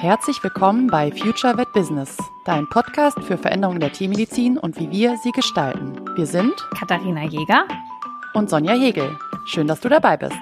Herzlich willkommen bei Future Vet Business, dein Podcast für Veränderungen der Tiermedizin und wie wir sie gestalten. Wir sind Katharina Jäger und Sonja Hegel. Schön, dass du dabei bist.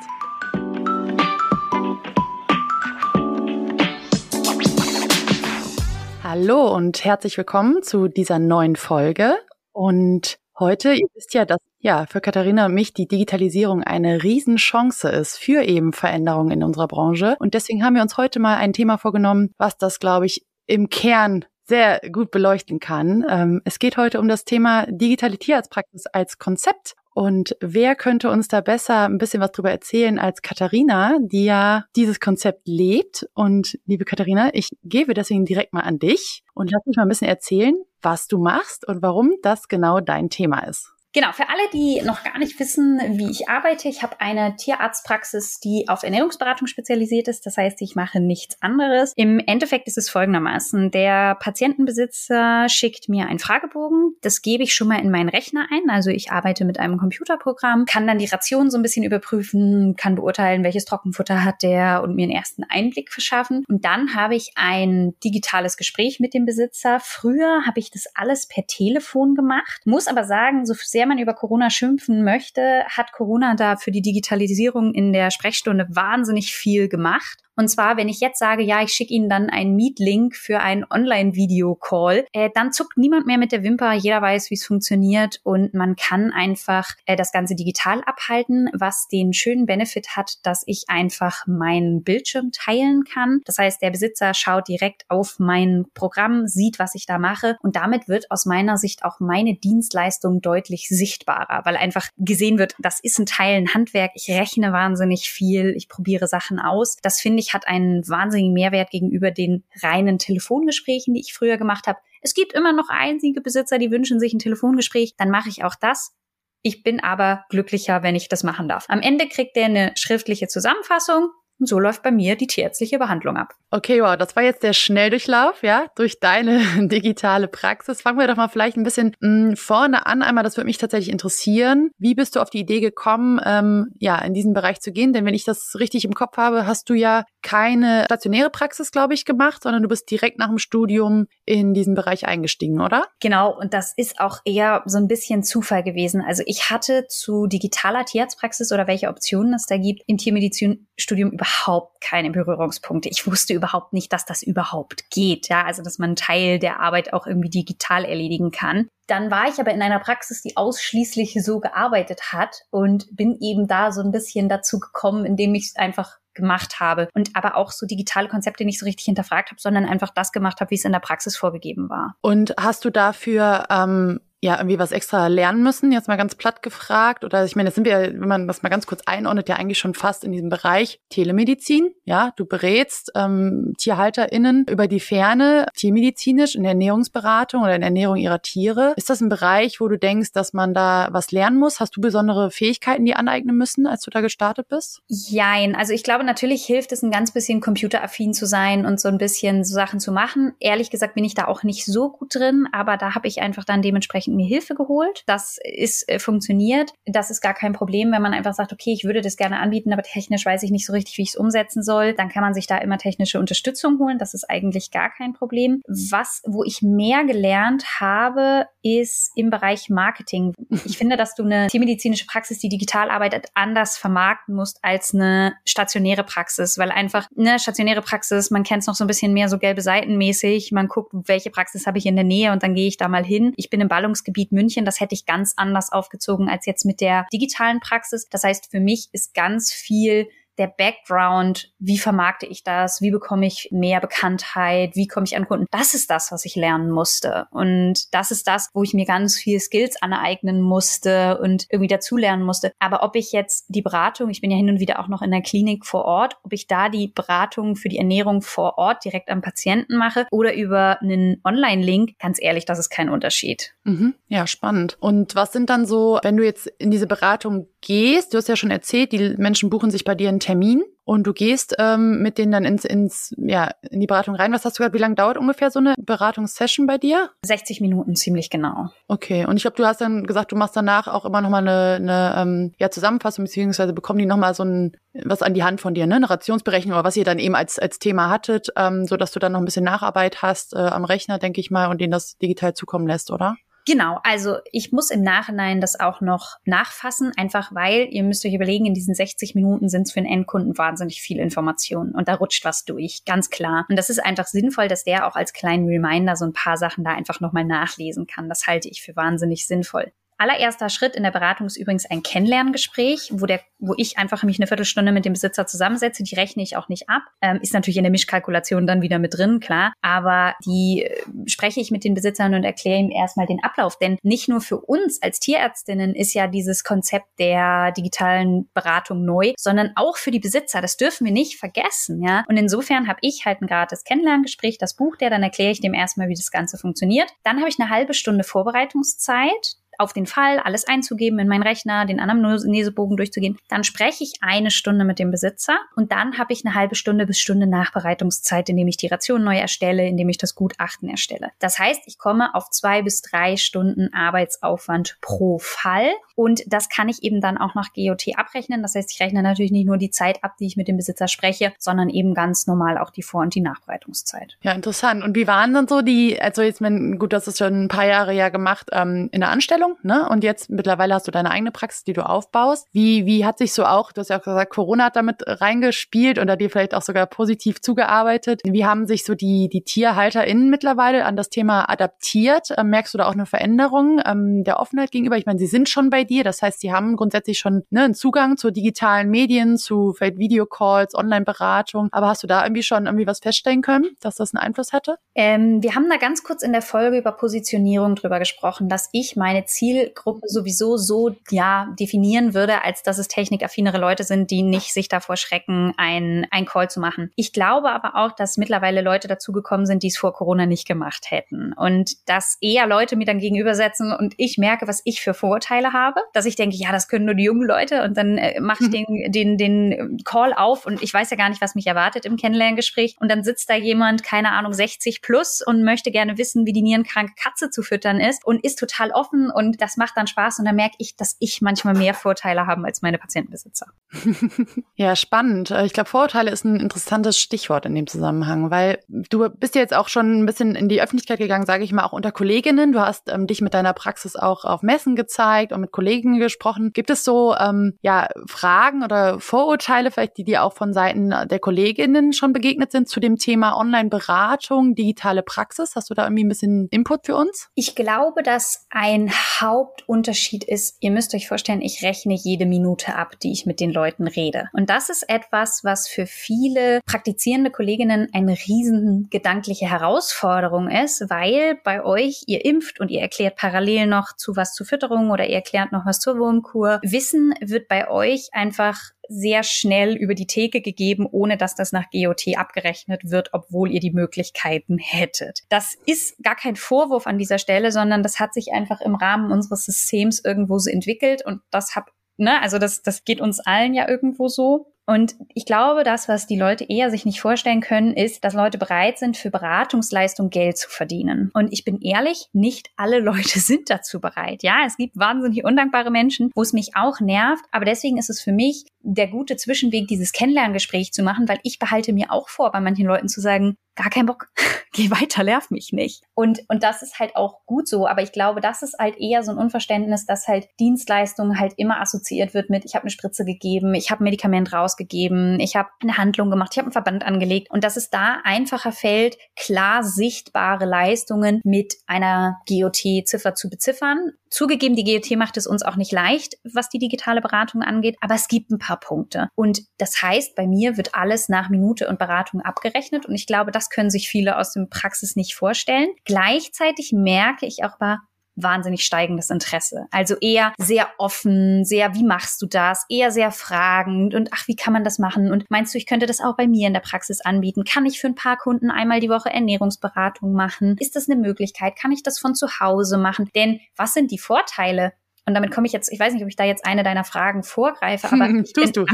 Hallo und herzlich willkommen zu dieser neuen Folge. Und heute, ihr wisst ja, dass ja für Katharina und mich die Digitalisierung eine Riesenchance ist für eben Veränderungen in unserer Branche. Und deswegen haben wir uns heute mal ein Thema vorgenommen, was das, glaube ich, im Kern sehr gut beleuchten kann. Ähm, es geht heute um das Thema digitale Tierarztpraxis als Konzept. Und wer könnte uns da besser ein bisschen was drüber erzählen als Katharina, die ja dieses Konzept lebt. Und liebe Katharina, ich gebe deswegen direkt mal an dich und lass mich mal ein bisschen erzählen, was du machst und warum das genau dein Thema ist. Genau, für alle, die noch gar nicht wissen, wie ich arbeite, ich habe eine Tierarztpraxis, die auf Ernährungsberatung spezialisiert ist. Das heißt, ich mache nichts anderes. Im Endeffekt ist es folgendermaßen. Der Patientenbesitzer schickt mir einen Fragebogen. Das gebe ich schon mal in meinen Rechner ein. Also ich arbeite mit einem Computerprogramm, kann dann die Ration so ein bisschen überprüfen, kann beurteilen, welches Trockenfutter hat der und mir einen ersten Einblick verschaffen. Und dann habe ich ein digitales Gespräch mit dem Besitzer. Früher habe ich das alles per Telefon gemacht, muss aber sagen, so sehr sehr man über Corona schimpfen möchte, hat Corona da für die Digitalisierung in der Sprechstunde wahnsinnig viel gemacht. Und zwar, wenn ich jetzt sage, ja, ich schicke Ihnen dann einen Meet-Link für einen Online-Video-Call, äh, dann zuckt niemand mehr mit der Wimper. Jeder weiß, wie es funktioniert und man kann einfach äh, das Ganze digital abhalten, was den schönen Benefit hat, dass ich einfach meinen Bildschirm teilen kann. Das heißt, der Besitzer schaut direkt auf mein Programm, sieht, was ich da mache und damit wird aus meiner Sicht auch meine Dienstleistung deutlich sichtbarer, weil einfach gesehen wird, das ist ein Teil, ein Handwerk. Ich rechne wahnsinnig viel, ich probiere Sachen aus. Das finde ich, hat einen wahnsinnigen Mehrwert gegenüber den reinen Telefongesprächen, die ich früher gemacht habe. Es gibt immer noch einzige Besitzer, die wünschen sich ein Telefongespräch. Dann mache ich auch das. Ich bin aber glücklicher, wenn ich das machen darf. Am Ende kriegt er eine schriftliche Zusammenfassung und so läuft bei mir die tierärztliche Behandlung ab. Okay, wow, das war jetzt der Schnelldurchlauf, ja, durch deine digitale Praxis. Fangen wir doch mal vielleicht ein bisschen mh, hm, vorne an. Einmal, das würde mich tatsächlich interessieren. Wie bist du auf die Idee gekommen, ähm, ja, in diesen Bereich zu gehen? Denn wenn ich das richtig im Kopf habe, hast du ja keine stationäre Praxis, glaube ich, gemacht, sondern du bist direkt nach dem Studium in diesen Bereich eingestiegen, oder? Genau, und das ist auch eher so ein bisschen Zufall gewesen. Also ich hatte zu digitaler Tierarztpraxis oder welche Optionen es da gibt im Tiermedizinstudium überhaupt keine Berührungspunkte. Ich wusste überhaupt nicht, dass das überhaupt geht. Ja, also dass man Teil der Arbeit auch irgendwie digital erledigen kann. Dann war ich aber in einer Praxis, die ausschließlich so gearbeitet hat und bin eben da so ein bisschen dazu gekommen, indem ich einfach gemacht habe und aber auch so digitale Konzepte nicht so richtig hinterfragt habe, sondern einfach das gemacht habe, wie es in der Praxis vorgegeben war. Und hast du dafür ähm, ja irgendwie was extra lernen müssen, jetzt mal ganz platt gefragt. Oder ich meine, das sind wir, wenn man das mal ganz kurz einordnet, ja eigentlich schon fast in diesem Bereich Telemedizin. Ja, du berätst ähm, TierhalterInnen über die Ferne, tiermedizinisch in der Ernährungsberatung oder in der Ernährung ihrer Tiere. Ist das ein Bereich, wo du denkst, dass man da was lernen muss? Hast du besondere Fähigkeiten, die aneignen müssen, als du da gestartet bist? Jein. Also ich glaube, natürlich hilft es ein ganz bisschen computeraffin zu sein und so ein bisschen so Sachen zu machen. Ehrlich gesagt bin ich da auch nicht so gut drin, aber da habe ich einfach dann dementsprechend mir Hilfe geholt. Das ist äh, funktioniert. Das ist gar kein Problem, wenn man einfach sagt, okay, ich würde das gerne anbieten, aber technisch weiß ich nicht so richtig, wie ich es umsetzen soll. Dann kann man sich da immer technische Unterstützung holen. Das ist eigentlich gar kein Problem. Was, wo ich mehr gelernt habe, ist im Bereich Marketing. Ich finde, dass du eine tiermedizinische Praxis, die digital arbeitet, anders vermarkten musst als eine stationäre Praxis, weil einfach eine stationäre Praxis, man kennt es noch so ein bisschen mehr so gelbe Seiten mäßig. Man guckt, welche Praxis habe ich in der Nähe und dann gehe ich da mal hin. Ich bin im Ballungsgebiet München, das hätte ich ganz anders aufgezogen als jetzt mit der digitalen Praxis. Das heißt, für mich ist ganz viel der Background, wie vermarkte ich das, wie bekomme ich mehr Bekanntheit, wie komme ich an Kunden, das ist das, was ich lernen musste. Und das ist das, wo ich mir ganz viel Skills aneignen musste und irgendwie dazulernen musste. Aber ob ich jetzt die Beratung, ich bin ja hin und wieder auch noch in der Klinik vor Ort, ob ich da die Beratung für die Ernährung vor Ort direkt am Patienten mache oder über einen Online-Link, ganz ehrlich, das ist kein Unterschied. Mhm. Ja, spannend. Und was sind dann so, wenn du jetzt in diese Beratung gehst, du hast ja schon erzählt, die Menschen buchen sich bei dir einen Termin und du gehst ähm, mit denen dann ins, ins, ja, in die Beratung rein. Was hast du gesagt, wie lange dauert ungefähr so eine Beratungssession bei dir? 60 Minuten, ziemlich genau. Okay, und ich glaube, du hast dann gesagt, du machst danach auch immer nochmal eine, eine ähm, ja, Zusammenfassung, beziehungsweise bekommen die nochmal so ein, was an die Hand von dir, ne? Eine Rationsberechnung oder was ihr dann eben als, als Thema hattet, ähm, so dass du dann noch ein bisschen Nacharbeit hast äh, am Rechner, denke ich mal, und denen das digital zukommen lässt, oder? Genau, also ich muss im Nachhinein das auch noch nachfassen, einfach weil ihr müsst euch überlegen, in diesen 60 Minuten sind es für einen Endkunden wahnsinnig viel Information und da rutscht was durch, ganz klar. Und das ist einfach sinnvoll, dass der auch als kleinen Reminder so ein paar Sachen da einfach nochmal nachlesen kann. Das halte ich für wahnsinnig sinnvoll. Allererster Schritt in der Beratung ist übrigens ein Kennenlerngespräch, wo der, wo ich einfach mich eine Viertelstunde mit dem Besitzer zusammensetze. Die rechne ich auch nicht ab. Ähm, ist natürlich in der Mischkalkulation dann wieder mit drin, klar. Aber die äh, spreche ich mit den Besitzern und erkläre ihm erstmal den Ablauf. Denn nicht nur für uns als Tierärztinnen ist ja dieses Konzept der digitalen Beratung neu, sondern auch für die Besitzer. Das dürfen wir nicht vergessen, ja. Und insofern habe ich halt ein gratis Kennenlerngespräch, das bucht er, dann erkläre ich dem erstmal, wie das Ganze funktioniert. Dann habe ich eine halbe Stunde Vorbereitungszeit auf den Fall alles einzugeben in meinen Rechner, den Anamnesebogen durchzugehen. Dann spreche ich eine Stunde mit dem Besitzer und dann habe ich eine halbe Stunde bis Stunde Nachbereitungszeit, indem ich die Ration neu erstelle, indem ich das Gutachten erstelle. Das heißt, ich komme auf zwei bis drei Stunden Arbeitsaufwand pro Fall und das kann ich eben dann auch nach GOT abrechnen. Das heißt, ich rechne natürlich nicht nur die Zeit ab, die ich mit dem Besitzer spreche, sondern eben ganz normal auch die Vor- und die Nachbereitungszeit. Ja, interessant. Und wie waren dann so die, also jetzt, wenn, gut, das ist schon ein paar Jahre ja gemacht, ähm, in der Anstellung Ausbildung, ne? Und jetzt mittlerweile hast du deine eigene Praxis, die du aufbaust. Wie, wie hat sich so auch, du hast ja auch gesagt, Corona hat damit reingespielt oder dir vielleicht auch sogar positiv zugearbeitet. Wie haben sich so die, die TierhalterInnen mittlerweile an das Thema adaptiert? Ähm, merkst du da auch eine Veränderung ähm, der Offenheit gegenüber? Ich meine, sie sind schon bei dir, das heißt, sie haben grundsätzlich schon ne, einen Zugang zu digitalen Medien, zu vielleicht Videocalls, Online-Beratung. Aber hast du da irgendwie schon irgendwie was feststellen können, dass das einen Einfluss hatte? Ähm, wir haben da ganz kurz in der Folge über Positionierung drüber gesprochen, dass ich meine Zielgruppe sowieso so ja definieren würde, als dass es technikaffinere Leute sind, die nicht sich davor schrecken, ein, ein Call zu machen. Ich glaube aber auch, dass mittlerweile Leute dazugekommen sind, die es vor Corona nicht gemacht hätten. Und dass eher Leute mir dann gegenübersetzen und ich merke, was ich für Vorurteile habe, dass ich denke, ja, das können nur die jungen Leute und dann äh, mache ich den, den, den Call auf und ich weiß ja gar nicht, was mich erwartet im Kennenlerngespräch. Und dann sitzt da jemand, keine Ahnung, 60 plus und möchte gerne wissen, wie die nierenkranke Katze zu füttern ist und ist total offen und und das macht dann Spaß und dann merke ich, dass ich manchmal mehr Vorteile habe als meine Patientenbesitzer. ja, spannend. Ich glaube, Vorurteile ist ein interessantes Stichwort in dem Zusammenhang, weil du bist ja jetzt auch schon ein bisschen in die Öffentlichkeit gegangen, sage ich mal, auch unter Kolleginnen. Du hast ähm, dich mit deiner Praxis auch auf Messen gezeigt und mit Kollegen gesprochen. Gibt es so ähm, ja Fragen oder Vorurteile vielleicht, die dir auch von Seiten der Kolleginnen schon begegnet sind zu dem Thema Online-Beratung, digitale Praxis? Hast du da irgendwie ein bisschen Input für uns? Ich glaube, dass ein Hauptunterschied ist, ihr müsst euch vorstellen, ich rechne jede Minute ab, die ich mit den Leuten rede. Und das ist etwas, was für viele praktizierende Kolleginnen eine riesen gedankliche Herausforderung ist, weil bei euch ihr impft und ihr erklärt parallel noch zu was zur Fütterung oder ihr erklärt noch was zur Wurmkur. Wissen wird bei euch einfach sehr schnell über die Theke gegeben, ohne dass das nach GOT abgerechnet wird, obwohl ihr die Möglichkeiten hättet. Das ist gar kein Vorwurf an dieser Stelle, sondern das hat sich einfach im Rahmen unseres Systems irgendwo so entwickelt und das hab Ne, also das, das geht uns allen ja irgendwo so. Und ich glaube, das, was die Leute eher sich nicht vorstellen können, ist, dass Leute bereit sind, für Beratungsleistung Geld zu verdienen. Und ich bin ehrlich, nicht alle Leute sind dazu bereit. Ja, es gibt wahnsinnig undankbare Menschen, wo es mich auch nervt. Aber deswegen ist es für mich der gute Zwischenweg, dieses Kennenlerngespräch zu machen, weil ich behalte mir auch vor, bei manchen Leuten zu sagen, gar kein Bock, geh weiter, nerv mich nicht. Und, und das ist halt auch gut so, aber ich glaube, das ist halt eher so ein Unverständnis, dass halt Dienstleistungen halt immer assoziiert wird mit, ich habe eine Spritze gegeben, ich habe ein Medikament rausgegeben, ich habe eine Handlung gemacht, ich habe einen Verband angelegt und dass es da einfacher fällt, klar sichtbare Leistungen mit einer GOT-Ziffer zu beziffern. Zugegeben, die GOT macht es uns auch nicht leicht, was die digitale Beratung angeht, aber es gibt ein paar Punkte. Und das heißt, bei mir wird alles nach Minute und Beratung abgerechnet und ich glaube, das können sich viele aus dem Praxis nicht vorstellen. Gleichzeitig merke ich auch aber, wahnsinnig steigendes Interesse. Also eher sehr offen, sehr, wie machst du das? Eher sehr fragend und ach, wie kann man das machen? Und meinst du, ich könnte das auch bei mir in der Praxis anbieten? Kann ich für ein paar Kunden einmal die Woche Ernährungsberatung machen? Ist das eine Möglichkeit? Kann ich das von zu Hause machen? Denn was sind die Vorteile? Und damit komme ich jetzt, ich weiß nicht, ob ich da jetzt eine deiner Fragen vorgreife, aber ich, bin,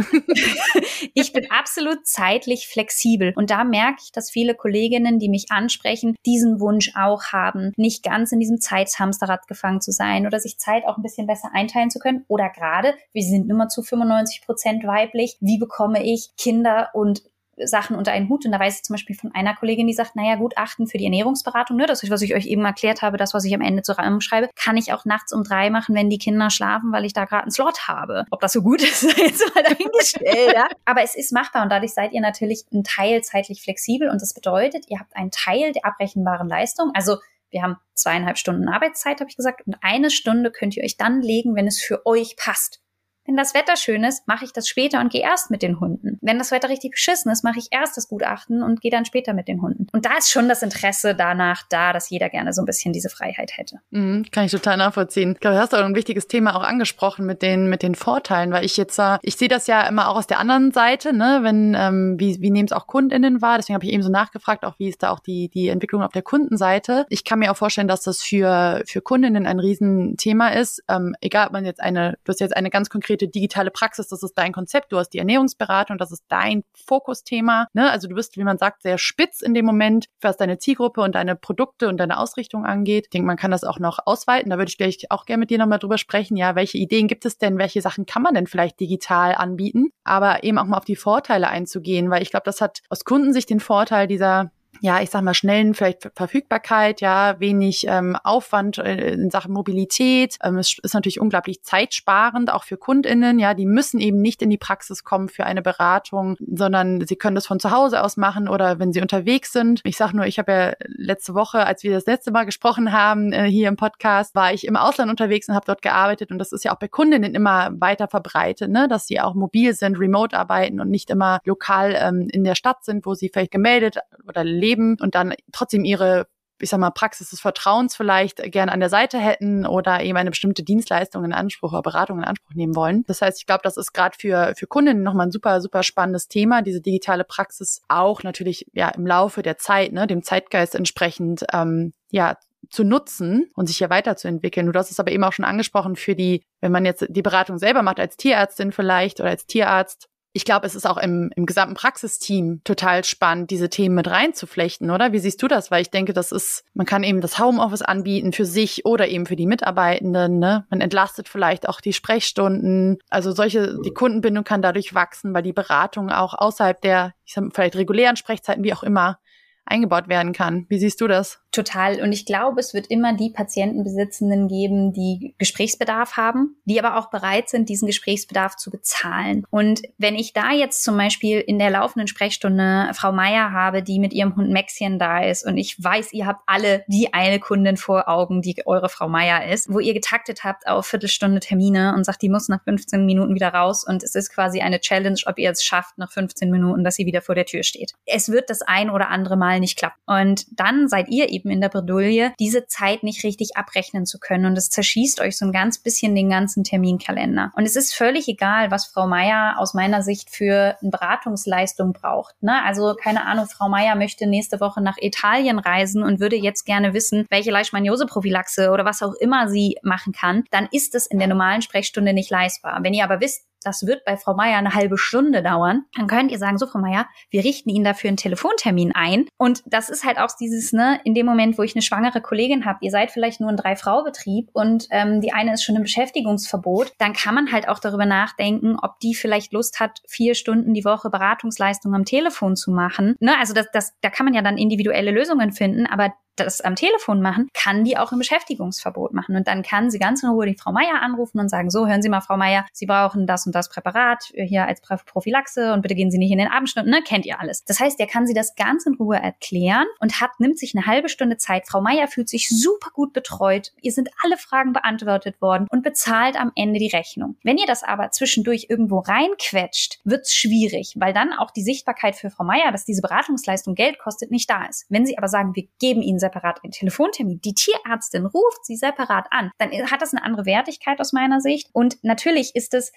ich bin absolut zeitlich flexibel. Und da merke ich, dass viele Kolleginnen, die mich ansprechen, diesen Wunsch auch haben, nicht ganz in diesem Zeitshamsterrad gefangen zu sein oder sich Zeit auch ein bisschen besser einteilen zu können. Oder gerade, wir sind immer zu 95 Prozent weiblich. Wie bekomme ich Kinder und Sachen unter einen Hut. Und da weiß ich zum Beispiel von einer Kollegin, die sagt, naja, Gutachten für die Ernährungsberatung, ne, das, was ich euch eben erklärt habe, das, was ich am Ende zu schreibe, kann ich auch nachts um drei machen, wenn die Kinder schlafen, weil ich da gerade einen Slot habe. Ob das so gut ist, jetzt mal dahingestellt. ja. Aber es ist machbar und dadurch seid ihr natürlich ein Teil zeitlich flexibel und das bedeutet, ihr habt einen Teil der abrechenbaren Leistung. Also wir haben zweieinhalb Stunden Arbeitszeit, habe ich gesagt, und eine Stunde könnt ihr euch dann legen, wenn es für euch passt. Wenn das Wetter schön ist, mache ich das später und gehe erst mit den Hunden. Wenn das Wetter richtig beschissen ist, mache ich erst das Gutachten und gehe dann später mit den Hunden. Und da ist schon das Interesse danach da, dass jeder gerne so ein bisschen diese Freiheit hätte. Mhm, kann ich total nachvollziehen. Ich glaube, du hast auch ein wichtiges Thema auch angesprochen mit den mit den Vorteilen, weil ich jetzt äh, ich sehe das ja immer auch aus der anderen Seite, ne, wenn ähm, wie wie nehmen es auch Kundinnen wahr. Deswegen habe ich eben so nachgefragt, auch wie ist da auch die die Entwicklung auf der Kundenseite. Ich kann mir auch vorstellen, dass das für für Kundinnen ein Riesenthema ist. Ähm, egal, ob man jetzt eine du hast jetzt eine ganz konkrete konkrete digitale Praxis, das ist dein Konzept, du hast die Ernährungsberatung, das ist dein Fokusthema. Ne? Also du bist, wie man sagt, sehr spitz in dem Moment, was deine Zielgruppe und deine Produkte und deine Ausrichtung angeht. Ich denke, man kann das auch noch ausweiten. Da würde ich gleich auch gerne mit dir nochmal drüber sprechen. Ja, welche Ideen gibt es denn? Welche Sachen kann man denn vielleicht digital anbieten? Aber eben auch mal auf die Vorteile einzugehen, weil ich glaube, das hat aus Kundensicht den Vorteil dieser ja, ich sag mal, schnellen vielleicht Verfügbarkeit, ja, wenig ähm, Aufwand äh, in Sachen Mobilität. Ähm, es ist natürlich unglaublich zeitsparend, auch für KundInnen, ja, die müssen eben nicht in die Praxis kommen für eine Beratung, sondern sie können das von zu Hause aus machen oder wenn sie unterwegs sind. Ich sag nur, ich habe ja letzte Woche, als wir das letzte Mal gesprochen haben, äh, hier im Podcast, war ich im Ausland unterwegs und habe dort gearbeitet und das ist ja auch bei Kundinnen immer weiter verbreitet, ne, dass sie auch mobil sind, remote arbeiten und nicht immer lokal ähm, in der Stadt sind, wo sie vielleicht gemeldet oder leben leben und dann trotzdem ihre ich sag mal, Praxis des Vertrauens vielleicht gerne an der Seite hätten oder eben eine bestimmte Dienstleistung in Anspruch oder Beratung in Anspruch nehmen wollen. Das heißt, ich glaube, das ist gerade für, für Kundinnen nochmal ein super, super spannendes Thema, diese digitale Praxis auch natürlich ja im Laufe der Zeit, ne, dem Zeitgeist entsprechend ähm, ja zu nutzen und sich hier weiterzuentwickeln. Du hast es aber eben auch schon angesprochen für die, wenn man jetzt die Beratung selber macht als Tierärztin vielleicht oder als Tierarzt, ich glaube, es ist auch im, im gesamten Praxisteam total spannend, diese Themen mit reinzuflechten, oder? Wie siehst du das? Weil ich denke, das ist, man kann eben das Homeoffice anbieten für sich oder eben für die Mitarbeitenden, ne? Man entlastet vielleicht auch die Sprechstunden. Also solche, die Kundenbindung kann dadurch wachsen, weil die Beratung auch außerhalb der, ich sag, vielleicht regulären Sprechzeiten, wie auch immer, eingebaut werden kann. Wie siehst du das? Total. Und ich glaube, es wird immer die Patientenbesitzenden geben, die Gesprächsbedarf haben, die aber auch bereit sind, diesen Gesprächsbedarf zu bezahlen. Und wenn ich da jetzt zum Beispiel in der laufenden Sprechstunde Frau Meier habe, die mit ihrem Hund Maxchen da ist und ich weiß, ihr habt alle die eine Kundin vor Augen, die eure Frau Meier ist, wo ihr getaktet habt auf Viertelstunde Termine und sagt, die muss nach 15 Minuten wieder raus und es ist quasi eine Challenge, ob ihr es schafft nach 15 Minuten, dass sie wieder vor der Tür steht. Es wird das ein oder andere Mal nicht klappen. Und dann seid ihr eben eben in der Bredouille, diese Zeit nicht richtig abrechnen zu können. Und es zerschießt euch so ein ganz bisschen den ganzen Terminkalender. Und es ist völlig egal, was Frau Meier aus meiner Sicht für eine Beratungsleistung braucht. Ne? Also keine Ahnung, Frau Meier möchte nächste Woche nach Italien reisen und würde jetzt gerne wissen, welche Leishmaniose-Prophylaxe oder was auch immer sie machen kann. Dann ist es in der normalen Sprechstunde nicht leistbar. Wenn ihr aber wisst, das wird bei Frau Meier eine halbe Stunde dauern, dann könnt ihr sagen, so Frau Meier, wir richten Ihnen dafür einen Telefontermin ein. Und das ist halt auch dieses, ne, in dem Moment, wo ich eine schwangere Kollegin habe, ihr seid vielleicht nur ein Drei-Frau-Betrieb und ähm, die eine ist schon im Beschäftigungsverbot, dann kann man halt auch darüber nachdenken, ob die vielleicht Lust hat, vier Stunden die Woche Beratungsleistung am Telefon zu machen. Ne, also das, das, da kann man ja dann individuelle Lösungen finden, aber das am Telefon machen, kann die auch im Beschäftigungsverbot machen. Und dann kann sie ganz in Ruhe die Frau Meier anrufen und sagen, so, hören Sie mal, Frau Meier, Sie brauchen das und das Präparat hier als Prophylaxe und bitte gehen Sie nicht in den Abendstunden, ne? Kennt ihr alles. Das heißt, der kann sie das ganz in Ruhe erklären und hat, nimmt sich eine halbe Stunde Zeit. Frau Meier fühlt sich super gut betreut. Ihr sind alle Fragen beantwortet worden und bezahlt am Ende die Rechnung. Wenn ihr das aber zwischendurch irgendwo reinquetscht, wird's schwierig, weil dann auch die Sichtbarkeit für Frau Meier, dass diese Beratungsleistung Geld kostet, nicht da ist. Wenn sie aber sagen, wir geben Ihnen separat einen Telefontermin. Die Tierärztin ruft sie separat an. Dann hat das eine andere Wertigkeit aus meiner Sicht. Und natürlich ist es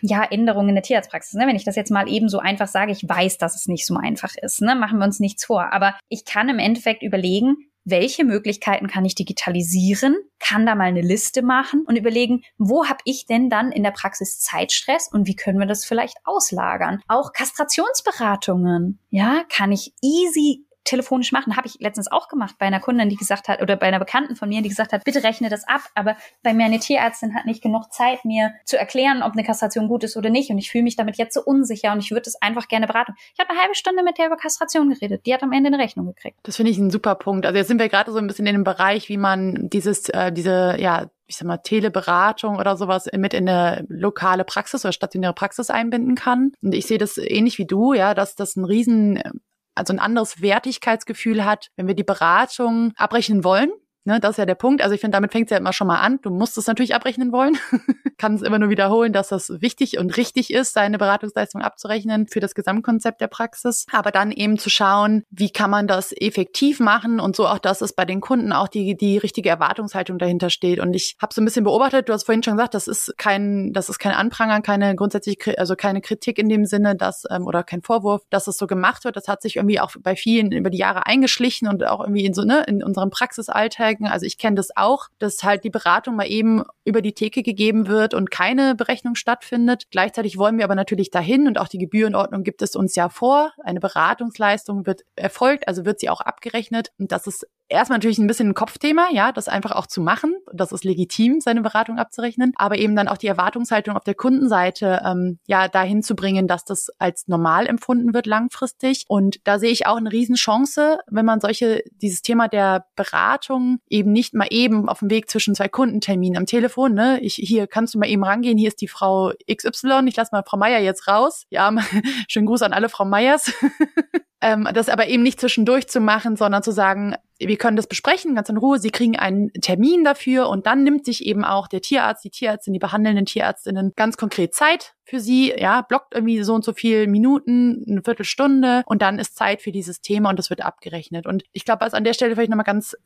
ja, Änderungen in der Tierarztpraxis. Ne? Wenn ich das jetzt mal eben so einfach sage, ich weiß, dass es nicht so einfach ist. Ne? Machen wir uns nichts vor. Aber ich kann im Endeffekt überlegen, welche Möglichkeiten kann ich digitalisieren, kann da mal eine Liste machen und überlegen, wo habe ich denn dann in der Praxis Zeitstress und wie können wir das vielleicht auslagern? Auch Kastrationsberatungen, ja, kann ich easy telefonisch machen. Habe ich letztens auch gemacht bei einer Kundin, die gesagt hat, oder bei einer Bekannten von mir, die gesagt hat, bitte rechne das ab. Aber bei mir eine Tierärztin hat nicht genug Zeit, mir zu erklären, ob eine Kastration gut ist oder nicht. Und ich fühle mich damit jetzt so unsicher und ich würde es einfach gerne beraten. Ich habe eine halbe Stunde mit der über Kastration geredet. Die hat am Ende eine Rechnung gekriegt. Das finde ich ein super Punkt. Also jetzt sind wir gerade so ein bisschen in dem Bereich, wie man dieses, äh, diese, ja, ich sag mal, Teleberatung oder sowas mit in eine lokale Praxis oder stationäre Praxis einbinden kann. Und ich sehe das ähnlich wie du, ja, dass das ein riesen also ein anderes Wertigkeitsgefühl hat, wenn wir die Beratung abrechnen wollen Ne, das ist ja der Punkt. Also ich finde, damit fängt es ja immer schon mal an. Du musst es natürlich abrechnen wollen. Kann es immer nur wiederholen, dass das wichtig und richtig ist, seine Beratungsleistung abzurechnen für das Gesamtkonzept der Praxis. Aber dann eben zu schauen, wie kann man das effektiv machen und so auch, dass es bei den Kunden auch die, die richtige Erwartungshaltung dahinter steht. Und ich habe so ein bisschen beobachtet, du hast vorhin schon gesagt, das ist kein, das ist kein Anprangern, keine grundsätzlich, also keine Kritik in dem Sinne, dass, ähm, oder kein Vorwurf, dass es so gemacht wird. Das hat sich irgendwie auch bei vielen über die Jahre eingeschlichen und auch irgendwie in so, ne, in unserem Praxisalltag Netzwerken. Also ich kenne das auch, dass halt die Beratung mal eben über die Theke gegeben wird und keine Berechnung stattfindet. Gleichzeitig wollen wir aber natürlich dahin und auch die Gebührenordnung gibt es uns ja vor. Eine Beratungsleistung wird erfolgt, also wird sie auch abgerechnet. Und das ist erstmal natürlich ein bisschen ein Kopfthema, ja, das einfach auch zu machen. Das ist legitim, seine Beratung abzurechnen, aber eben dann auch die Erwartungshaltung auf der Kundenseite ähm, ja dahin zu bringen, dass das als normal empfunden wird langfristig. Und da sehe ich auch eine Riesenchance, wenn man solche dieses Thema der Beratung eben nicht mal eben auf dem Weg zwischen zwei Kundenterminen am Telefon, ne, ich hier kannst du mal eben rangehen, hier ist die Frau XY, ich lasse mal Frau Meier jetzt raus. Ja, schönen Gruß an alle Frau Meyers. ähm, das aber eben nicht zwischendurch zu machen, sondern zu sagen, wir können das besprechen, ganz in Ruhe. Sie kriegen einen Termin dafür und dann nimmt sich eben auch der Tierarzt, die Tierärztin, die behandelnden Tierärztinnen ganz konkret Zeit für sie, ja, blockt irgendwie so und so viel Minuten, eine Viertelstunde und dann ist Zeit für dieses Thema und das wird abgerechnet. Und ich glaube, was an der Stelle vielleicht nochmal ganz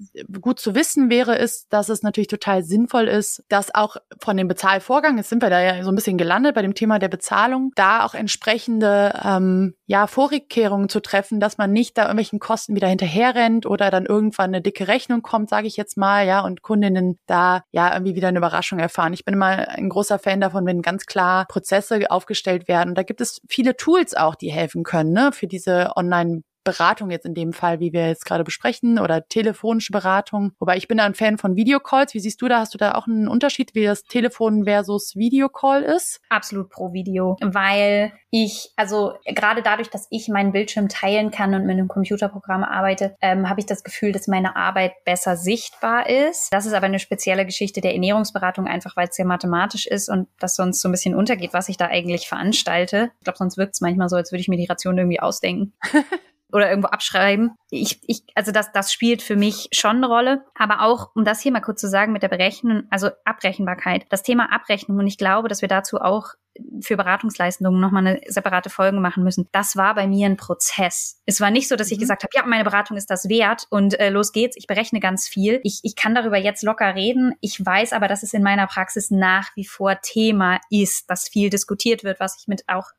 gut zu wissen wäre, ist, dass es natürlich total sinnvoll ist, dass auch von dem Bezahlvorgang, jetzt sind wir da ja so ein bisschen gelandet bei dem Thema der Bezahlung, da auch entsprechende ähm, ja, Vorkehrungen zu treffen, dass man nicht da irgendwelchen Kosten wieder hinterherrennt oder dann irgendwann eine dicke Rechnung kommt, sage ich jetzt mal, ja, und Kundinnen da ja irgendwie wieder eine Überraschung erfahren. Ich bin immer ein großer Fan davon, wenn ganz klar Prozesse Prozesse aufgestellt werden. Da gibt es viele Tools auch, die helfen können, ne, für diese Online Beratung jetzt in dem Fall, wie wir jetzt gerade besprechen, oder telefonische Beratung. Wobei ich bin da ein Fan von Videocalls. Wie siehst du da? Hast du da auch einen Unterschied, wie das Telefon versus Videocall ist? Absolut pro Video, weil ich, also gerade dadurch, dass ich meinen Bildschirm teilen kann und mit einem Computerprogramm arbeite, ähm, habe ich das Gefühl, dass meine Arbeit besser sichtbar ist. Das ist aber eine spezielle Geschichte der Ernährungsberatung, einfach weil es sehr mathematisch ist und das sonst so ein bisschen untergeht, was ich da eigentlich veranstalte. Ich glaube, sonst wirkt es manchmal so, als würde ich mir die Ration irgendwie ausdenken. oder irgendwo abschreiben. Ich, ich, also das, das spielt für mich schon eine Rolle. Aber auch, um das hier mal kurz zu sagen mit der Berechnung, also Abrechenbarkeit, das Thema Abrechnung, und ich glaube, dass wir dazu auch für Beratungsleistungen nochmal eine separate Folge machen müssen. Das war bei mir ein Prozess. Es war nicht so, dass ich mhm. gesagt habe, ja, meine Beratung ist das wert und äh, los geht's, ich berechne ganz viel. Ich, ich kann darüber jetzt locker reden. Ich weiß aber, dass es in meiner Praxis nach wie vor Thema ist, dass viel diskutiert wird, was ich mit auch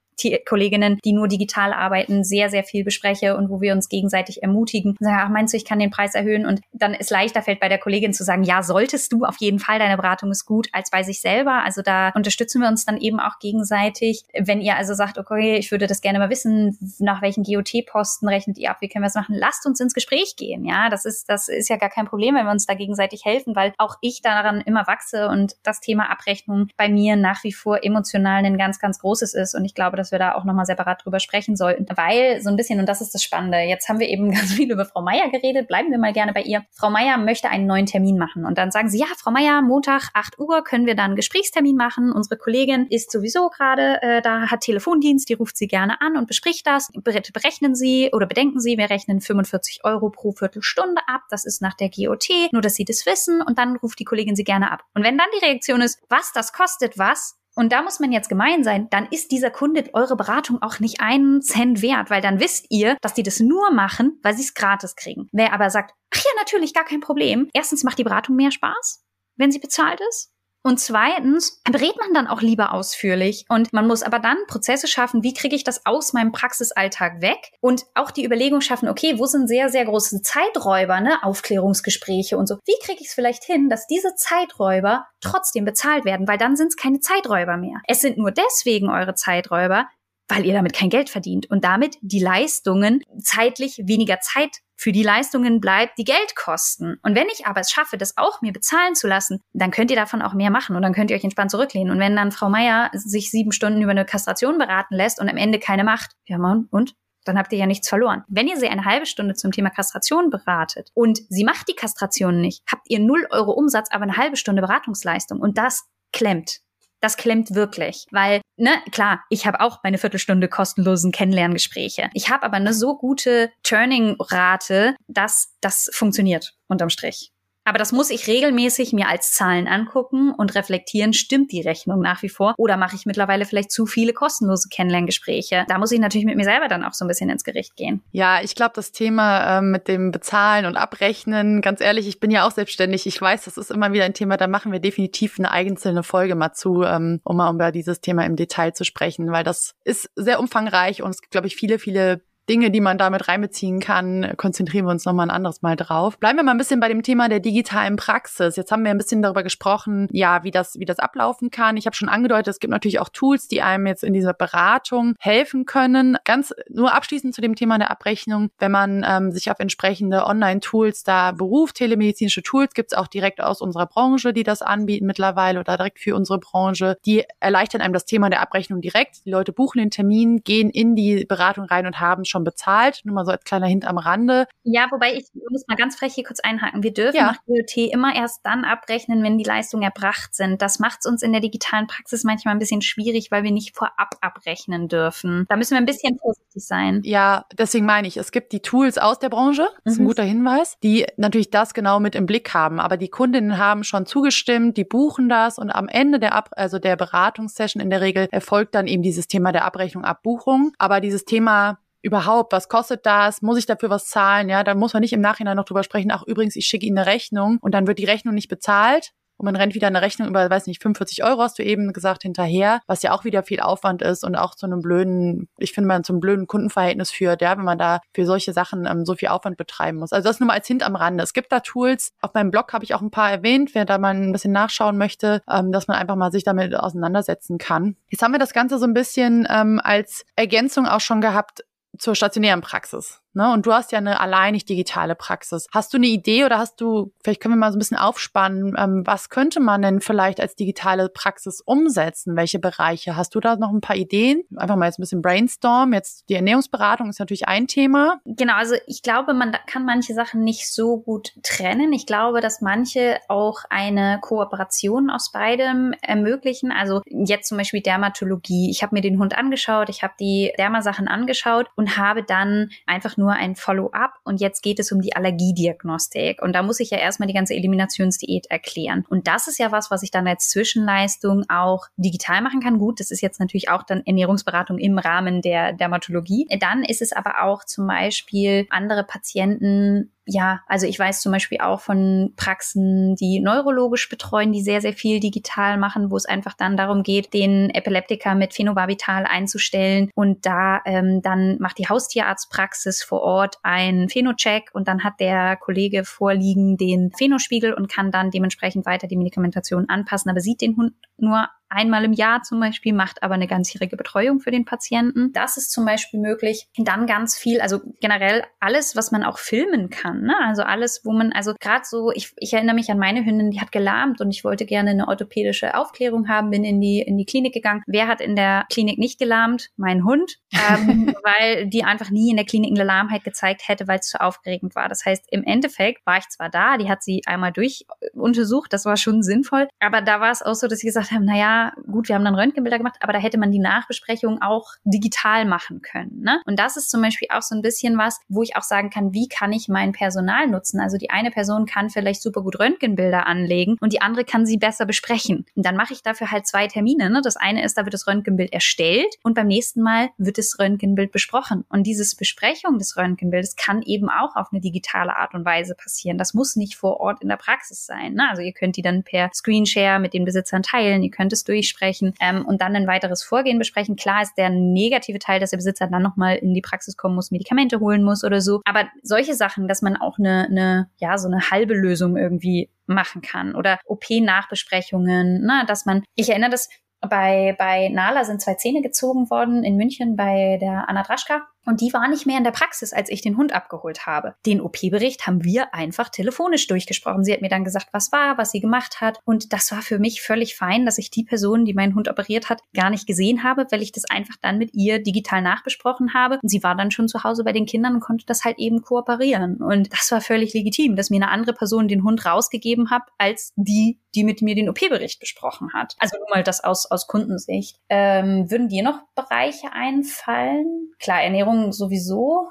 Kolleginnen, die nur digital arbeiten, sehr, sehr viel bespreche und wo wir uns gegenseitig ermutigen und sagen, ach, meinst du, ich kann den Preis erhöhen? Und dann ist leichter fällt bei der Kollegin zu sagen, ja, solltest du auf jeden Fall, deine Beratung ist gut, als bei sich selber. Also da unterstützen wir uns dann eben auch gegenseitig. Wenn ihr also sagt, okay, ich würde das gerne mal wissen, nach welchen GOT-Posten rechnet ihr ab, wie können wir es machen? Lasst uns ins Gespräch gehen. Ja, das ist, das ist ja gar kein Problem, wenn wir uns da gegenseitig helfen, weil auch ich daran immer wachse und das Thema Abrechnung bei mir nach wie vor emotional ein ganz, ganz großes ist. Und ich glaube, dass wir da auch nochmal separat drüber sprechen sollten, weil so ein bisschen, und das ist das Spannende, jetzt haben wir eben ganz viel über Frau Meier geredet, bleiben wir mal gerne bei ihr. Frau Meier möchte einen neuen Termin machen und dann sagen sie, ja, Frau Meier, Montag 8 Uhr können wir dann einen Gesprächstermin machen. Unsere Kollegin ist sowieso gerade äh, da, hat Telefondienst, die ruft sie gerne an und bespricht das. Berechnen Sie oder bedenken Sie, wir rechnen 45 Euro pro Viertelstunde ab. Das ist nach der GOT, nur dass Sie das wissen und dann ruft die Kollegin Sie gerne ab. Und wenn dann die Reaktion ist, was, das kostet was, und da muss man jetzt gemein sein, dann ist dieser Kunde eure Beratung auch nicht einen Cent wert, weil dann wisst ihr, dass die das nur machen, weil sie es gratis kriegen. Wer aber sagt, ach ja, natürlich, gar kein Problem. Erstens macht die Beratung mehr Spaß, wenn sie bezahlt ist. Und zweitens berät man dann auch lieber ausführlich. Und man muss aber dann Prozesse schaffen, wie kriege ich das aus meinem Praxisalltag weg? Und auch die Überlegung schaffen, okay, wo sind sehr, sehr große Zeiträuber, ne? Aufklärungsgespräche und so. Wie kriege ich es vielleicht hin, dass diese Zeiträuber trotzdem bezahlt werden? Weil dann sind es keine Zeiträuber mehr. Es sind nur deswegen eure Zeiträuber, weil ihr damit kein Geld verdient und damit die Leistungen zeitlich weniger Zeit für die Leistungen bleibt, die Geld kosten. Und wenn ich aber es schaffe, das auch mir bezahlen zu lassen, dann könnt ihr davon auch mehr machen und dann könnt ihr euch entspannt zurücklehnen. Und wenn dann Frau Meier sich sieben Stunden über eine Kastration beraten lässt und am Ende keine macht, ja man, und? Dann habt ihr ja nichts verloren. Wenn ihr sie eine halbe Stunde zum Thema Kastration beratet und sie macht die Kastration nicht, habt ihr null Euro Umsatz, aber eine halbe Stunde Beratungsleistung. Und das klemmt. Das klemmt wirklich, weil, ne, klar, ich habe auch meine Viertelstunde kostenlosen Kennenlerngespräche. Ich habe aber eine so gute Turning-Rate, dass das funktioniert unterm Strich. Aber das muss ich regelmäßig mir als Zahlen angucken und reflektieren, stimmt die Rechnung nach wie vor oder mache ich mittlerweile vielleicht zu viele kostenlose Kennenlerngespräche? Da muss ich natürlich mit mir selber dann auch so ein bisschen ins Gericht gehen. Ja, ich glaube, das Thema äh, mit dem Bezahlen und Abrechnen, ganz ehrlich, ich bin ja auch selbstständig. Ich weiß, das ist immer wieder ein Thema, da machen wir definitiv eine einzelne Folge mal zu, ähm, um mal über dieses Thema im Detail zu sprechen, weil das ist sehr umfangreich und es gibt, glaube ich, viele, viele Dinge, die man damit reinbeziehen kann, konzentrieren wir uns nochmal ein anderes Mal drauf. Bleiben wir mal ein bisschen bei dem Thema der digitalen Praxis. Jetzt haben wir ein bisschen darüber gesprochen, ja, wie das, wie das ablaufen kann. Ich habe schon angedeutet, es gibt natürlich auch Tools, die einem jetzt in dieser Beratung helfen können. Ganz nur abschließend zu dem Thema der Abrechnung, wenn man ähm, sich auf entsprechende Online-Tools da beruft, telemedizinische Tools gibt es auch direkt aus unserer Branche, die das anbieten mittlerweile oder direkt für unsere Branche. Die erleichtern einem das Thema der Abrechnung direkt. Die Leute buchen den Termin, gehen in die Beratung rein und haben schon bezahlt. Nur mal so als kleiner Hint am Rande. Ja, wobei ich muss mal ganz frech hier kurz einhaken. Wir dürfen ja. nach GOT immer erst dann abrechnen, wenn die Leistungen erbracht sind. Das macht es uns in der digitalen Praxis manchmal ein bisschen schwierig, weil wir nicht vorab abrechnen dürfen. Da müssen wir ein bisschen vorsichtig sein. Ja, deswegen meine ich, es gibt die Tools aus der Branche, das ist ein mhm. guter Hinweis, die natürlich das genau mit im Blick haben. Aber die Kundinnen haben schon zugestimmt, die buchen das und am Ende der Ab also der Beratungssession in der Regel erfolgt dann eben dieses Thema der Abrechnung, Abbuchung. Aber dieses Thema überhaupt, was kostet das? Muss ich dafür was zahlen? Ja, dann muss man nicht im Nachhinein noch drüber sprechen, ach übrigens, ich schicke Ihnen eine Rechnung und dann wird die Rechnung nicht bezahlt. Und man rennt wieder eine Rechnung über, weiß nicht, 45 Euro hast du eben gesagt, hinterher, was ja auch wieder viel Aufwand ist und auch zu einem blöden, ich finde, man zum blöden Kundenverhältnis führt, ja, wenn man da für solche Sachen ähm, so viel Aufwand betreiben muss. Also das nur mal als Hint am Rande. Es gibt da Tools. Auf meinem Blog habe ich auch ein paar erwähnt, wer da mal ein bisschen nachschauen möchte, ähm, dass man einfach mal sich damit auseinandersetzen kann. Jetzt haben wir das Ganze so ein bisschen ähm, als Ergänzung auch schon gehabt zur stationären Praxis. Ne? Und du hast ja eine alleinig digitale Praxis. Hast du eine Idee oder hast du, vielleicht können wir mal so ein bisschen aufspannen, ähm, was könnte man denn vielleicht als digitale Praxis umsetzen? Welche Bereiche? Hast du da noch ein paar Ideen? Einfach mal jetzt ein bisschen brainstorm. Jetzt die Ernährungsberatung ist natürlich ein Thema. Genau, also ich glaube, man kann manche Sachen nicht so gut trennen. Ich glaube, dass manche auch eine Kooperation aus beidem ermöglichen. Also jetzt zum Beispiel Dermatologie. Ich habe mir den Hund angeschaut, ich habe die Dermasachen angeschaut und habe dann einfach nur ein Follow-up und jetzt geht es um die Allergiediagnostik. Und da muss ich ja erstmal die ganze Eliminationsdiät erklären. Und das ist ja was, was ich dann als Zwischenleistung auch digital machen kann. Gut, das ist jetzt natürlich auch dann Ernährungsberatung im Rahmen der Dermatologie. Dann ist es aber auch zum Beispiel andere Patienten ja, also ich weiß zum Beispiel auch von Praxen, die neurologisch betreuen, die sehr, sehr viel digital machen, wo es einfach dann darum geht, den Epileptiker mit Phenobarbital einzustellen. Und da ähm, dann macht die Haustierarztpraxis vor Ort einen Phenocheck und dann hat der Kollege vorliegen den Phenospiegel und kann dann dementsprechend weiter die Medikamentation anpassen, aber sieht den Hund nur einmal im Jahr zum Beispiel, macht aber eine ganzjährige Betreuung für den Patienten. Das ist zum Beispiel möglich. Dann ganz viel, also generell alles, was man auch filmen kann. Ne? Also alles, wo man, also gerade so, ich, ich erinnere mich an meine Hündin, die hat gelahmt und ich wollte gerne eine orthopädische Aufklärung haben, bin in die, in die Klinik gegangen. Wer hat in der Klinik nicht gelahmt? Mein Hund, ähm, weil die einfach nie in der Klinik eine Lahmheit gezeigt hätte, weil es zu aufgeregend war. Das heißt, im Endeffekt war ich zwar da, die hat sie einmal durch untersucht, das war schon sinnvoll, aber da war es auch so, dass sie gesagt haben, naja, gut, wir haben dann Röntgenbilder gemacht, aber da hätte man die Nachbesprechung auch digital machen können. Ne? Und das ist zum Beispiel auch so ein bisschen was, wo ich auch sagen kann, wie kann ich mein Personal nutzen? Also die eine Person kann vielleicht super gut Röntgenbilder anlegen und die andere kann sie besser besprechen. Und dann mache ich dafür halt zwei Termine. Ne? Das eine ist, da wird das Röntgenbild erstellt und beim nächsten Mal wird das Röntgenbild besprochen. Und dieses Besprechung des Röntgenbildes kann eben auch auf eine digitale Art und Weise passieren. Das muss nicht vor Ort in der Praxis sein. Ne? Also ihr könnt die dann per Screenshare mit den Besitzern teilen, ihr könnt es durchsprechen ähm, und dann ein weiteres Vorgehen besprechen. Klar ist der negative Teil, dass der Besitzer dann nochmal in die Praxis kommen muss, Medikamente holen muss oder so. Aber solche Sachen, dass man auch eine, eine ja, so eine halbe Lösung irgendwie machen kann oder OP-Nachbesprechungen, ne, dass man, ich erinnere das, bei, bei Nala sind zwei Zähne gezogen worden in München bei der Anna Draschka. Und die war nicht mehr in der Praxis, als ich den Hund abgeholt habe. Den OP-Bericht haben wir einfach telefonisch durchgesprochen. Sie hat mir dann gesagt, was war, was sie gemacht hat. Und das war für mich völlig fein, dass ich die Person, die meinen Hund operiert hat, gar nicht gesehen habe, weil ich das einfach dann mit ihr digital nachbesprochen habe. Und sie war dann schon zu Hause bei den Kindern und konnte das halt eben kooperieren. Und das war völlig legitim, dass mir eine andere Person den Hund rausgegeben hat, als die, die mit mir den OP-Bericht besprochen hat. Also nur mal das aus, aus Kundensicht. Ähm, würden dir noch Bereiche einfallen? Klar, Ernährung Ernährung sowieso.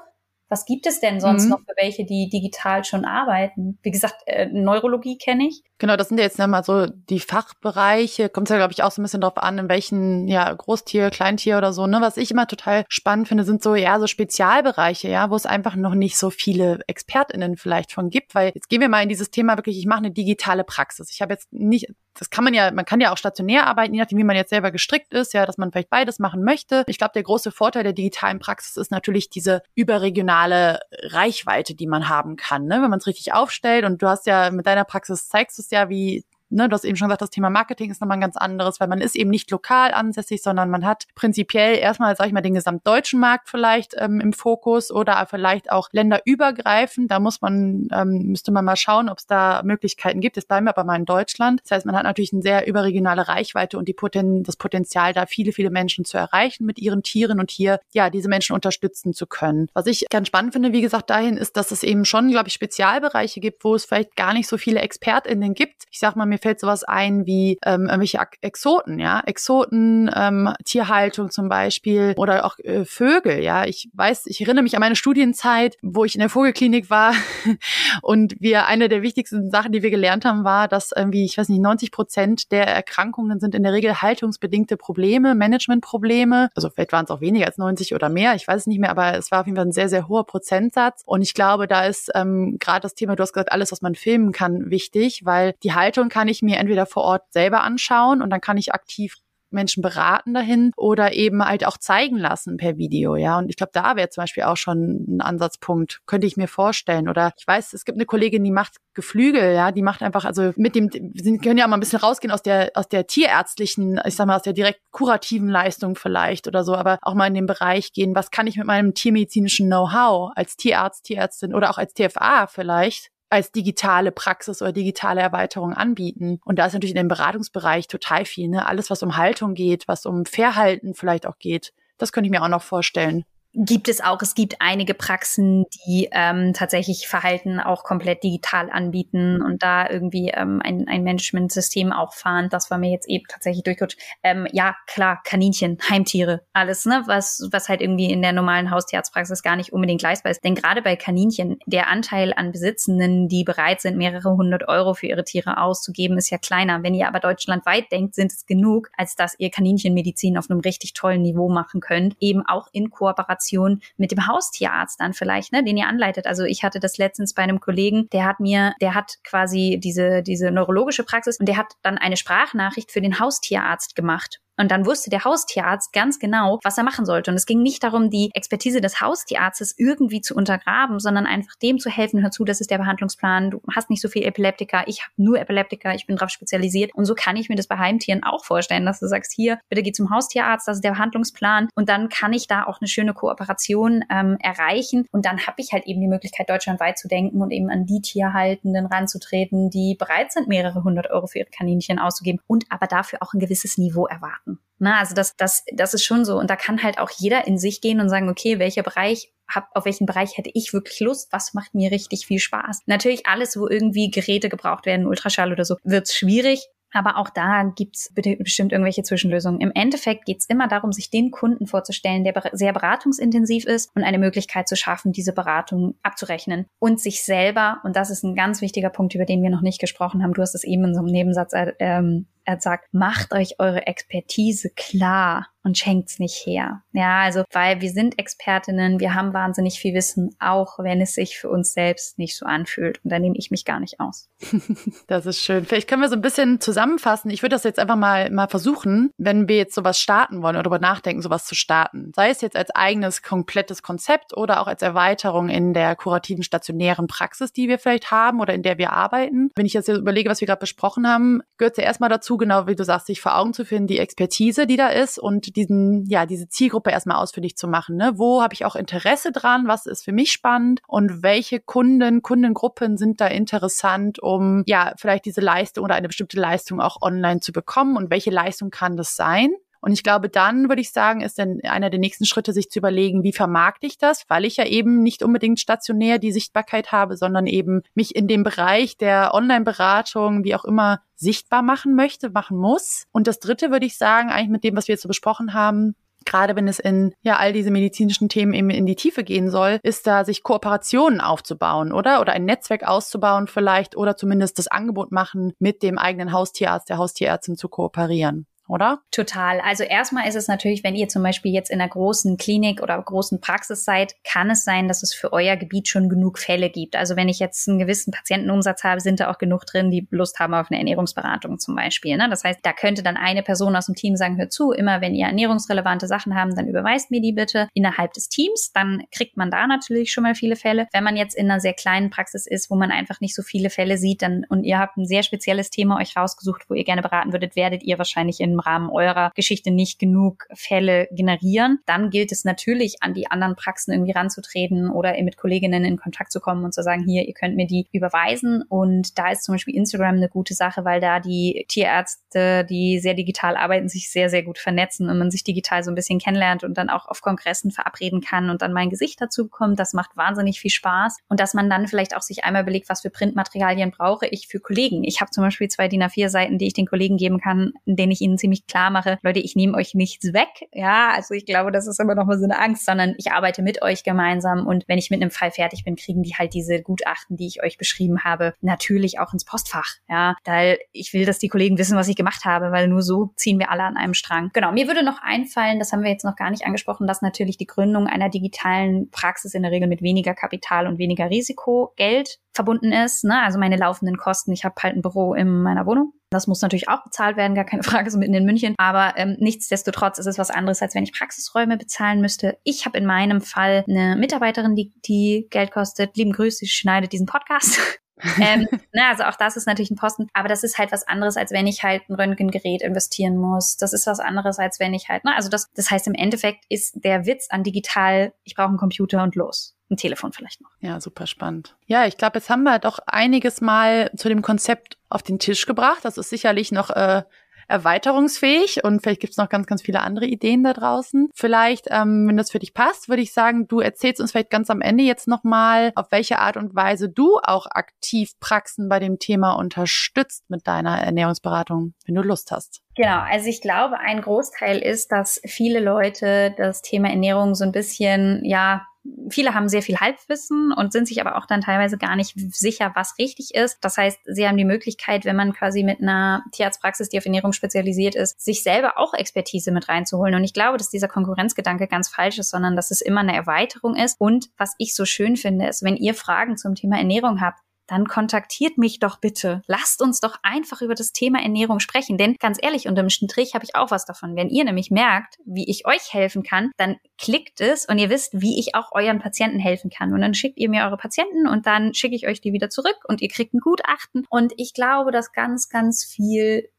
Was gibt es denn sonst mhm. noch für welche, die digital schon arbeiten? Wie gesagt, äh, Neurologie kenne ich. Genau, das sind ja jetzt mal so die Fachbereiche. Kommt ja, glaube ich, auch so ein bisschen drauf an, in welchen, ja, Großtier, Kleintier oder so. Ne? Was ich immer total spannend finde, sind so, ja, so Spezialbereiche, ja, wo es einfach noch nicht so viele ExpertInnen vielleicht von gibt. Weil jetzt gehen wir mal in dieses Thema wirklich, ich mache eine digitale Praxis. Ich habe jetzt nicht das kann man ja, man kann ja auch stationär arbeiten, je nachdem, wie man jetzt selber gestrickt ist, ja, dass man vielleicht beides machen möchte. Ich glaube, der große Vorteil der digitalen Praxis ist natürlich diese überregionale Reichweite, die man haben kann, ne? wenn man es richtig aufstellt. Und du hast ja mit deiner Praxis zeigst es ja, wie ne, du hast eben schon gesagt, das Thema Marketing ist nochmal ein ganz anderes, weil man ist eben nicht lokal ansässig, sondern man hat prinzipiell erstmal, sag ich mal, den gesamtdeutschen Markt vielleicht ähm, im Fokus oder vielleicht auch länderübergreifend. Da muss man, ähm, müsste man mal schauen, ob es da Möglichkeiten gibt. Jetzt bleiben wir aber mal in Deutschland. Das heißt, man hat natürlich eine sehr überregionale Reichweite und die Poten das Potenzial, da viele, viele Menschen zu erreichen mit ihren Tieren und hier, ja, diese Menschen unterstützen zu können. Was ich ganz spannend finde, wie gesagt, dahin ist, dass es eben schon, glaube ich, Spezialbereiche gibt, wo es vielleicht gar nicht so viele ExpertInnen gibt. Ich sag mal, mir fällt sowas ein wie ähm, irgendwelche Exoten, ja, Exoten, ähm, Tierhaltung zum Beispiel oder auch äh, Vögel, ja. Ich weiß, ich erinnere mich an meine Studienzeit, wo ich in der Vogelklinik war und wir eine der wichtigsten Sachen, die wir gelernt haben, war, dass irgendwie, ich weiß nicht, 90 Prozent der Erkrankungen sind in der Regel haltungsbedingte Probleme, Managementprobleme. Also vielleicht waren es auch weniger als 90 oder mehr, ich weiß es nicht mehr, aber es war auf jeden Fall ein sehr, sehr hoher Prozentsatz. Und ich glaube, da ist ähm, gerade das Thema, du hast gesagt, alles, was man filmen kann, wichtig, weil die Haltung kann ich mir entweder vor Ort selber anschauen und dann kann ich aktiv Menschen beraten dahin oder eben halt auch zeigen lassen per Video, ja. Und ich glaube, da wäre zum Beispiel auch schon ein Ansatzpunkt, könnte ich mir vorstellen. Oder ich weiß, es gibt eine Kollegin, die macht Geflügel, ja, die macht einfach, also mit dem, wir können ja auch mal ein bisschen rausgehen aus der, aus der tierärztlichen, ich sag mal, aus der direkt kurativen Leistung vielleicht oder so, aber auch mal in den Bereich gehen, was kann ich mit meinem tiermedizinischen Know-how als Tierarzt, Tierärztin oder auch als TFA vielleicht als digitale Praxis oder digitale Erweiterung anbieten. Und da ist natürlich in dem Beratungsbereich total viel, ne? Alles, was um Haltung geht, was um Verhalten vielleicht auch geht. Das könnte ich mir auch noch vorstellen gibt es auch. Es gibt einige Praxen, die ähm, tatsächlich Verhalten auch komplett digital anbieten und da irgendwie ähm, ein, ein Management-System auch fahren. Das war mir jetzt eben tatsächlich durchgerutscht. Ähm, ja, klar, Kaninchen, Heimtiere, alles, ne, was, was halt irgendwie in der normalen Haustierarztpraxis gar nicht unbedingt leistbar ist. Denn gerade bei Kaninchen, der Anteil an Besitzenden, die bereit sind, mehrere hundert Euro für ihre Tiere auszugeben, ist ja kleiner. Wenn ihr aber deutschlandweit denkt, sind es genug, als dass ihr Kaninchenmedizin auf einem richtig tollen Niveau machen könnt. Eben auch in Kooperation Kooperation mit dem Haustierarzt dann vielleicht, ne, den ihr anleitet. Also ich hatte das letztens bei einem Kollegen, der hat mir, der hat quasi diese, diese neurologische Praxis und der hat dann eine Sprachnachricht für den Haustierarzt gemacht. Und dann wusste der Haustierarzt ganz genau, was er machen sollte. Und es ging nicht darum, die Expertise des Haustierarztes irgendwie zu untergraben, sondern einfach dem zu helfen, hör zu, das ist der Behandlungsplan, du hast nicht so viel Epileptika, ich habe nur Epileptika, ich bin darauf spezialisiert. Und so kann ich mir das bei Heimtieren auch vorstellen, dass du sagst, hier, bitte geh zum Haustierarzt, das ist der Behandlungsplan. Und dann kann ich da auch eine schöne Kooperation ähm, erreichen. Und dann habe ich halt eben die Möglichkeit, deutschlandweit zu denken und eben an die Tierhaltenden ranzutreten, die bereit sind, mehrere hundert Euro für ihre Kaninchen auszugeben und aber dafür auch ein gewisses Niveau erwarten. Na, also das, das, das ist schon so. Und da kann halt auch jeder in sich gehen und sagen, okay, welcher Bereich hab, auf welchen Bereich hätte ich wirklich Lust? Was macht mir richtig viel Spaß? Natürlich alles, wo irgendwie Geräte gebraucht werden, Ultraschall oder so, wird's schwierig. Aber auch da gibt's bestimmt irgendwelche Zwischenlösungen. Im Endeffekt geht's immer darum, sich den Kunden vorzustellen, der sehr beratungsintensiv ist und eine Möglichkeit zu schaffen, diese Beratung abzurechnen. Und sich selber, und das ist ein ganz wichtiger Punkt, über den wir noch nicht gesprochen haben, du hast es eben in so einem Nebensatz äh, ähm, er sagt, macht euch eure Expertise klar und schenkt's nicht her. Ja, also, weil wir sind Expertinnen, wir haben wahnsinnig viel Wissen, auch wenn es sich für uns selbst nicht so anfühlt. Und da nehme ich mich gar nicht aus. Das ist schön. Vielleicht können wir so ein bisschen zusammenfassen. Ich würde das jetzt einfach mal, mal versuchen, wenn wir jetzt sowas starten wollen oder darüber nachdenken, sowas zu starten. Sei es jetzt als eigenes komplettes Konzept oder auch als Erweiterung in der kurativen stationären Praxis, die wir vielleicht haben oder in der wir arbeiten. Wenn ich jetzt überlege, was wir gerade besprochen haben, gehört es ja erstmal dazu, genau wie du sagst, sich vor Augen zu finden, die Expertise, die da ist und diesen, ja, diese Zielgruppe erstmal ausführlich zu machen. Ne? Wo habe ich auch Interesse dran? Was ist für mich spannend? Und welche Kunden, Kundengruppen sind da interessant, um ja, vielleicht diese Leistung oder eine bestimmte Leistung auch online zu bekommen? Und welche Leistung kann das sein? Und ich glaube, dann würde ich sagen, ist dann einer der nächsten Schritte, sich zu überlegen, wie vermarkte ich das, weil ich ja eben nicht unbedingt stationär die Sichtbarkeit habe, sondern eben mich in dem Bereich der Online-Beratung, wie auch immer, sichtbar machen möchte, machen muss. Und das dritte würde ich sagen, eigentlich mit dem, was wir jetzt so besprochen haben, gerade wenn es in ja all diese medizinischen Themen eben in die Tiefe gehen soll, ist da sich Kooperationen aufzubauen, oder? Oder ein Netzwerk auszubauen vielleicht oder zumindest das Angebot machen, mit dem eigenen Haustierarzt, der Haustierärztin zu kooperieren oder? Total. Also erstmal ist es natürlich, wenn ihr zum Beispiel jetzt in einer großen Klinik oder großen Praxis seid, kann es sein, dass es für euer Gebiet schon genug Fälle gibt. Also wenn ich jetzt einen gewissen Patientenumsatz habe, sind da auch genug drin, die Lust haben auf eine Ernährungsberatung zum Beispiel. Ne? Das heißt, da könnte dann eine Person aus dem Team sagen, hör zu, immer wenn ihr ernährungsrelevante Sachen haben, dann überweist mir die bitte innerhalb des Teams. Dann kriegt man da natürlich schon mal viele Fälle. Wenn man jetzt in einer sehr kleinen Praxis ist, wo man einfach nicht so viele Fälle sieht, dann und ihr habt ein sehr spezielles Thema euch rausgesucht, wo ihr gerne beraten würdet, werdet ihr wahrscheinlich in Rahmen eurer Geschichte nicht genug Fälle generieren, dann gilt es natürlich, an die anderen Praxen irgendwie ranzutreten oder mit Kolleginnen in Kontakt zu kommen und zu sagen, hier, ihr könnt mir die überweisen. Und da ist zum Beispiel Instagram eine gute Sache, weil da die Tierärzte, die sehr digital arbeiten, sich sehr, sehr gut vernetzen und man sich digital so ein bisschen kennenlernt und dann auch auf Kongressen verabreden kann und dann mein Gesicht dazu bekommt. Das macht wahnsinnig viel Spaß. Und dass man dann vielleicht auch sich einmal überlegt, was für Printmaterialien brauche ich für Kollegen. Ich habe zum Beispiel zwei DIN A4 Seiten, die ich den Kollegen geben kann, in denen ich ihnen ziemlich klar mache, Leute, ich nehme euch nichts weg. Ja, also ich glaube, das ist immer noch mal so eine Angst, sondern ich arbeite mit euch gemeinsam und wenn ich mit einem Fall fertig bin, kriegen die halt diese Gutachten, die ich euch beschrieben habe, natürlich auch ins Postfach. Ja, weil ich will, dass die Kollegen wissen, was ich gemacht habe, weil nur so ziehen wir alle an einem Strang. Genau, mir würde noch einfallen, das haben wir jetzt noch gar nicht angesprochen, dass natürlich die Gründung einer digitalen Praxis in der Regel mit weniger Kapital und weniger Risiko Geld verbunden ist. Ne? Also meine laufenden Kosten. Ich habe halt ein Büro in meiner Wohnung. Das muss natürlich auch bezahlt werden, gar keine Frage, so mitten in München. Aber ähm, nichtsdestotrotz ist es was anderes, als wenn ich Praxisräume bezahlen müsste. Ich habe in meinem Fall eine Mitarbeiterin, die, die Geld kostet. Lieben Grüße, sie schneidet diesen Podcast. ähm, na, also auch das ist natürlich ein Posten, aber das ist halt was anderes, als wenn ich halt ein Röntgengerät investieren muss. Das ist was anderes, als wenn ich halt, na, also das, das heißt im Endeffekt ist der Witz an digital, ich brauche einen Computer und los ein Telefon vielleicht noch. Ja, super spannend. Ja, ich glaube, jetzt haben wir doch einiges mal zu dem Konzept auf den Tisch gebracht. Das ist sicherlich noch äh, erweiterungsfähig und vielleicht gibt es noch ganz, ganz viele andere Ideen da draußen. Vielleicht, ähm, wenn das für dich passt, würde ich sagen, du erzählst uns vielleicht ganz am Ende jetzt nochmal, auf welche Art und Weise du auch aktiv Praxen bei dem Thema unterstützt mit deiner Ernährungsberatung, wenn du Lust hast. Genau, also ich glaube, ein Großteil ist, dass viele Leute das Thema Ernährung so ein bisschen, ja, viele haben sehr viel Halbwissen und sind sich aber auch dann teilweise gar nicht sicher, was richtig ist. Das heißt, sie haben die Möglichkeit, wenn man quasi mit einer Tierarztpraxis, die auf Ernährung spezialisiert ist, sich selber auch Expertise mit reinzuholen. Und ich glaube, dass dieser Konkurrenzgedanke ganz falsch ist, sondern dass es immer eine Erweiterung ist. Und was ich so schön finde, ist, wenn ihr Fragen zum Thema Ernährung habt, dann kontaktiert mich doch bitte. Lasst uns doch einfach über das Thema Ernährung sprechen. Denn ganz ehrlich, unterm Strich habe ich auch was davon. Wenn ihr nämlich merkt, wie ich euch helfen kann, dann klickt es und ihr wisst, wie ich auch euren Patienten helfen kann. Und dann schickt ihr mir eure Patienten und dann schicke ich euch die wieder zurück und ihr kriegt ein Gutachten. Und ich glaube, dass ganz, ganz viel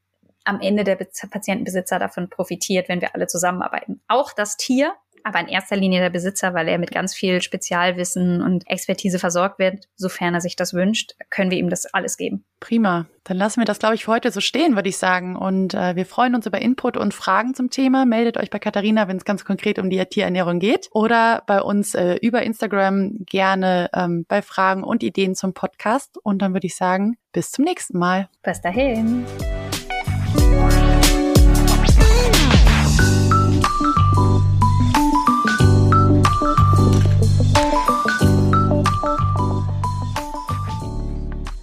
am Ende der Patientenbesitzer davon profitiert, wenn wir alle zusammenarbeiten. Auch das Tier, aber in erster Linie der Besitzer, weil er mit ganz viel Spezialwissen und Expertise versorgt wird, sofern er sich das wünscht, können wir ihm das alles geben. Prima. Dann lassen wir das, glaube ich, für heute so stehen, würde ich sagen. Und äh, wir freuen uns über Input und Fragen zum Thema. Meldet euch bei Katharina, wenn es ganz konkret um die Tierernährung geht. Oder bei uns äh, über Instagram gerne ähm, bei Fragen und Ideen zum Podcast. Und dann würde ich sagen, bis zum nächsten Mal. Bis dahin.